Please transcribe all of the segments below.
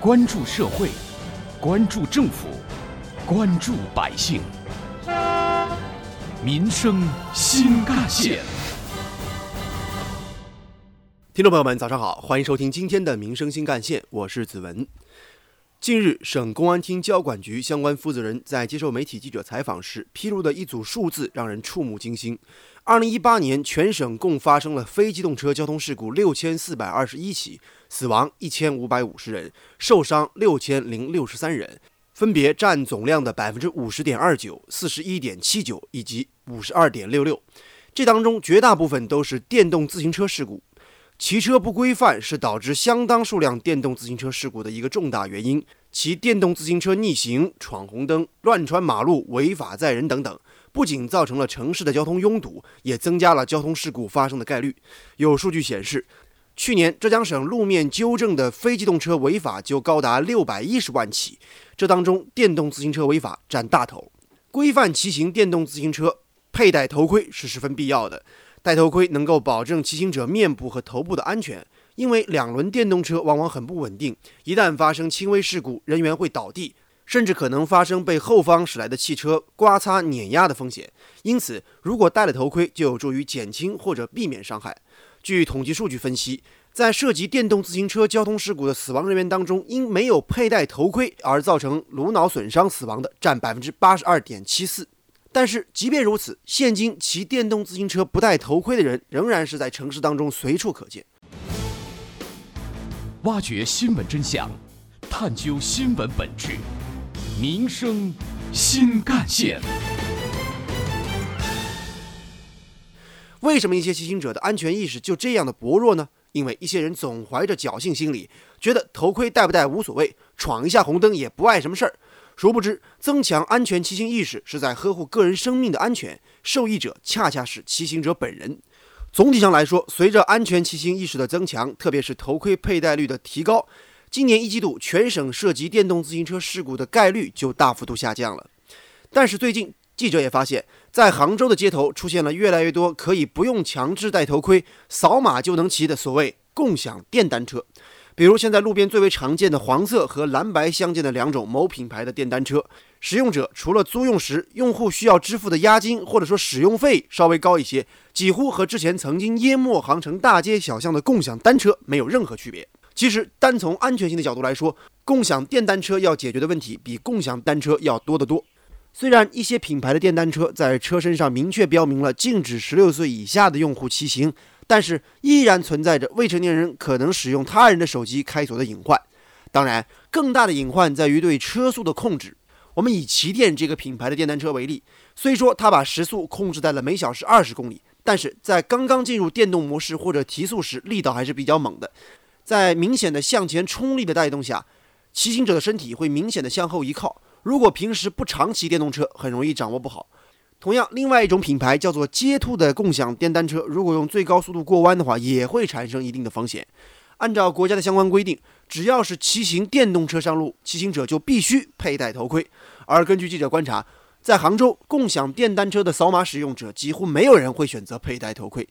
关注社会，关注政府，关注百姓，民生新干线。听众朋友们，早上好，欢迎收听今天的《民生新干线》，我是子文。近日，省公安厅交管局相关负责人在接受媒体记者采访时披露的一组数字让人触目惊心：二零一八年，全省共发生了非机动车交通事故六千四百二十一起，死亡一千五百五十人，受伤六千零六十三人，分别占总量的百分之五十点二九、四十一点七九以及五十二点六六。这当中，绝大部分都是电动自行车事故。骑车不规范是导致相当数量电动自行车事故的一个重大原因。骑电动自行车逆行、闯红灯、乱穿马路、违法载人等等，不仅造成了城市的交通拥堵，也增加了交通事故发生的概率。有数据显示，去年浙江省路面纠正的非机动车违法就高达六百一十万起，这当中电动自行车违法占大头。规范骑行电动自行车，佩戴头盔是十分必要的。戴头盔能够保证骑行者面部和头部的安全，因为两轮电动车往往很不稳定，一旦发生轻微事故，人员会倒地，甚至可能发生被后方驶来的汽车刮擦碾压的风险。因此，如果戴了头盔，就有助于减轻或者避免伤害。据统计数据分析，在涉及电动自行车交通事故的死亡人员当中，因没有佩戴头盔而造成颅脑损伤死亡的占百分之八十二点七四。但是，即便如此，现今骑电动自行车不戴头盔的人仍然是在城市当中随处可见。挖掘新闻真相，探究新闻本质，民生新干线。为什么一些骑行者的安全意识就这样的薄弱呢？因为一些人总怀着侥幸心理，觉得头盔戴不戴无所谓，闯一下红灯也不碍什么事儿。殊不知，增强安全骑行意识是在呵护个人生命的安全，受益者恰恰是骑行者本人。总体上来说，随着安全骑行意识的增强，特别是头盔佩戴率的提高，今年一季度全省涉及电动自行车事故的概率就大幅度下降了。但是最近，记者也发现，在杭州的街头出现了越来越多可以不用强制戴头盔、扫码就能骑的所谓共享电单车。比如现在路边最为常见的黄色和蓝白相间的两种某品牌的电单车，使用者除了租用时用户需要支付的押金或者说使用费稍微高一些，几乎和之前曾经淹没杭城大街小巷的共享单车没有任何区别。其实单从安全性的角度来说，共享电单车要解决的问题比共享单车要多得多。虽然一些品牌的电单车在车身上明确标明了禁止十六岁以下的用户骑行。但是依然存在着未成年人可能使用他人的手机开锁的隐患。当然，更大的隐患在于对车速的控制。我们以骑电这个品牌的电单车为例，虽说它把时速控制在了每小时二十公里，但是在刚刚进入电动模式或者提速时，力道还是比较猛的。在明显的向前冲力的带动下，骑行者的身体会明显的向后一靠。如果平时不常骑电动车，很容易掌握不好。同样，另外一种品牌叫做街兔的共享电单车，如果用最高速度过弯的话，也会产生一定的风险。按照国家的相关规定，只要是骑行电动车上路，骑行者就必须佩戴头盔。而根据记者观察，在杭州，共享电单车的扫码使用者几乎没有人会选择佩戴头盔。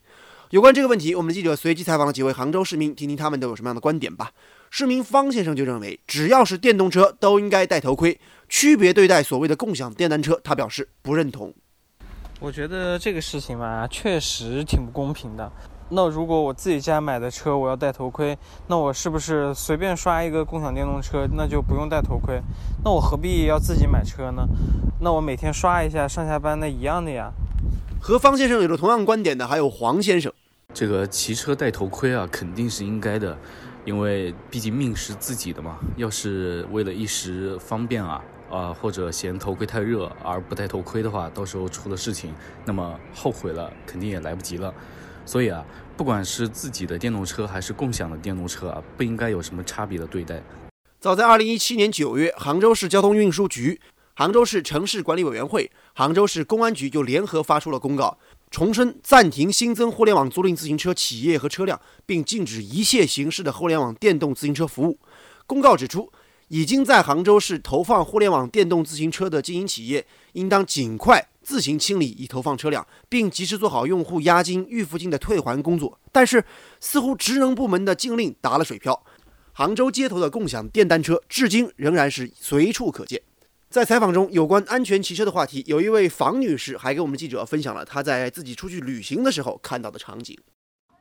有关这个问题，我们的记者随机采访了几位杭州市民，听听他们都有什么样的观点吧。市民方先生就认为，只要是电动车都应该戴头盔，区别对待所谓的共享电单车，他表示不认同。我觉得这个事情吧，确实挺不公平的。那如果我自己家买的车，我要戴头盔，那我是不是随便刷一个共享电动车，那就不用戴头盔？那我何必要自己买车呢？那我每天刷一下，上下班那一样的呀。和方先生有着同样观点的还有黄先生。这个骑车戴头盔啊，肯定是应该的，因为毕竟命是自己的嘛。要是为了一时方便啊。啊，或者嫌头盔太热而不戴头盔的话，到时候出了事情，那么后悔了肯定也来不及了。所以啊，不管是自己的电动车还是共享的电动车啊，不应该有什么差别的对待。早在二零一七年九月，杭州市交通运输局、杭州市城市管理委员会、杭州市公安局就联合发出了公告，重申暂停新增互联网租赁自行车企业和车辆，并禁止一切形式的互联网电动自行车服务。公告指出。已经在杭州市投放互联网电动自行车的经营企业，应当尽快自行清理已投放车辆，并及时做好用户押金、预付金的退还工作。但是，似乎职能部门的禁令打了水漂。杭州街头的共享电单车至今仍然是随处可见。在采访中，有关安全骑车的话题，有一位房女士还给我们记者分享了她在自己出去旅行的时候看到的场景。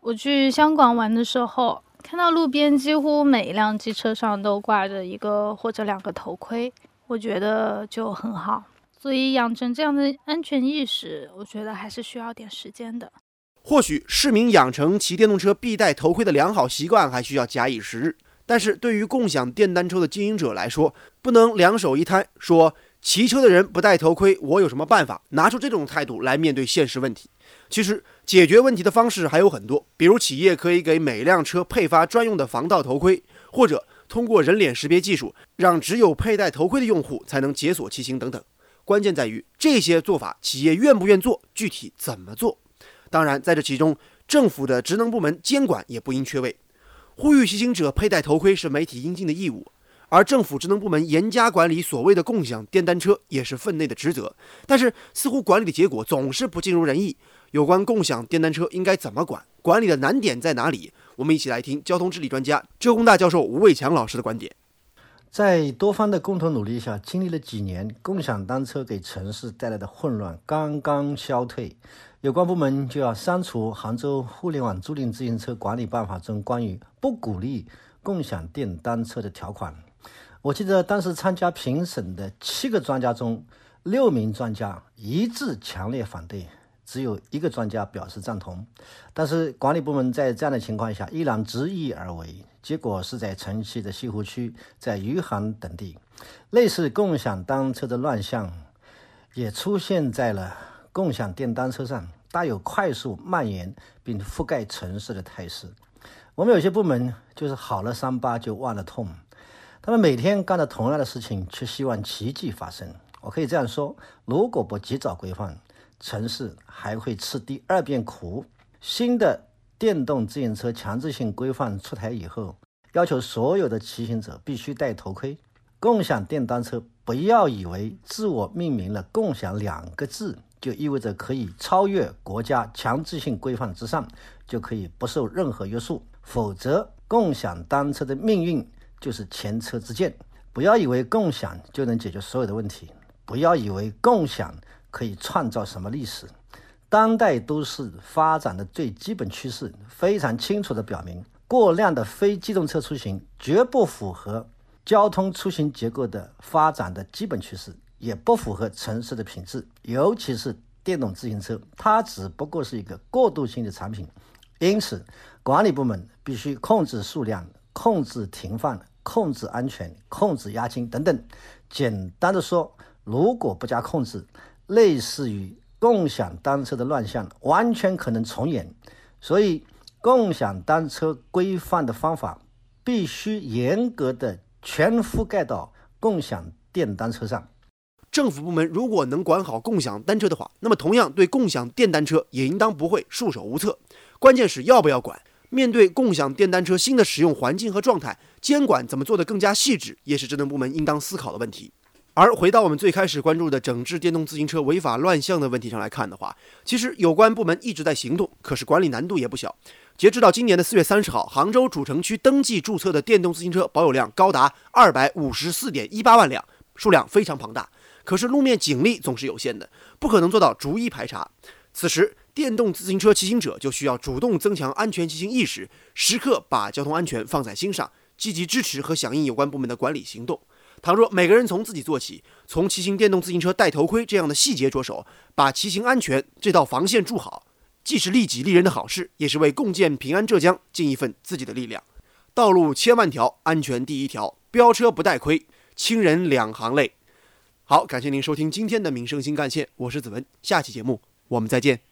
我去香港玩的时候，看到路边几乎每一辆机车上都挂着一个或者两个头盔，我觉得就很好。所以养成这样的安全意识，我觉得还是需要点时间的。或许市民养成骑电动车必戴头盔的良好习惯还需要假以时日。但是对于共享电单车的经营者来说，不能两手一摊，说骑车的人不戴头盔，我有什么办法？拿出这种态度来面对现实问题。其实解决问题的方式还有很多，比如企业可以给每辆车配发专用的防盗头盔，或者通过人脸识别技术，让只有佩戴头盔的用户才能解锁骑行等等。关键在于这些做法，企业愿不愿做，具体怎么做？当然，在这其中，政府的职能部门监管也不应缺位。呼吁骑行者佩戴头盔是媒体应尽的义务，而政府职能部门严加管理所谓的共享电单车也是分内的职责。但是，似乎管理的结果总是不尽如人意。有关共享电单车应该怎么管，管理的难点在哪里？我们一起来听交通治理专家浙工大教授吴伟强老师的观点。在多方的共同努力下，经历了几年，共享单车给城市带来的混乱刚刚消退。有关部门就要删除《杭州互联网租赁自行车管理办法》中关于不鼓励共享电单车的条款。我记得当时参加评审的七个专家中，六名专家一致强烈反对，只有一个专家表示赞同。但是管理部门在这样的情况下依然执意而为，结果是在城西的西湖区、在余杭等地，类似共享单车的乱象也出现在了共享电单车上。大有快速蔓延并覆盖城市的态势。我们有些部门就是好了伤疤就忘了痛，他们每天干着同样的事情，却希望奇迹发生。我可以这样说：如果不及早规范，城市还会吃第二遍苦。新的电动自行车强制性规范出台以后，要求所有的骑行者必须戴头盔。共享电单车，不要以为自我命名了“共享”两个字。就意味着可以超越国家强制性规范之上，就可以不受任何约束。否则，共享单车的命运就是前车之鉴。不要以为共享就能解决所有的问题，不要以为共享可以创造什么历史。当代都市发展的最基本趋势，非常清楚地表明，过量的非机动车出行绝不符合交通出行结构的发展的基本趋势。也不符合城市的品质，尤其是电动自行车，它只不过是一个过渡性的产品。因此，管理部门必须控制数量、控制停放、控制安全、控制押金等等。简单的说，如果不加控制，类似于共享单车的乱象完全可能重演。所以，共享单车规范的方法必须严格的全覆盖到共享电单车上。政府部门如果能管好共享单车的话，那么同样对共享电单车也应当不会束手无策。关键是要不要管。面对共享电单车新的使用环境和状态，监管怎么做得更加细致，也是职能部门应当思考的问题。而回到我们最开始关注的整治电动自行车违法乱象的问题上来看的话，其实有关部门一直在行动，可是管理难度也不小。截止到今年的四月三十号，杭州主城区登记注册的电动自行车保有量高达二百五十四点一八万辆，数量非常庞大。可是路面警力总是有限的，不可能做到逐一排查。此时，电动自行车骑行者就需要主动增强安全骑行意识，时刻把交通安全放在心上，积极支持和响应有关部门的管理行动。倘若每个人从自己做起，从骑行电动自行车戴头盔这样的细节着手，把骑行安全这道防线筑好，既是利己利人的好事，也是为共建平安浙江尽一份自己的力量。道路千万条，安全第一条，飙车不戴盔，亲人两行泪。好，感谢您收听今天的《民生新干线》，我是子文，下期节目我们再见。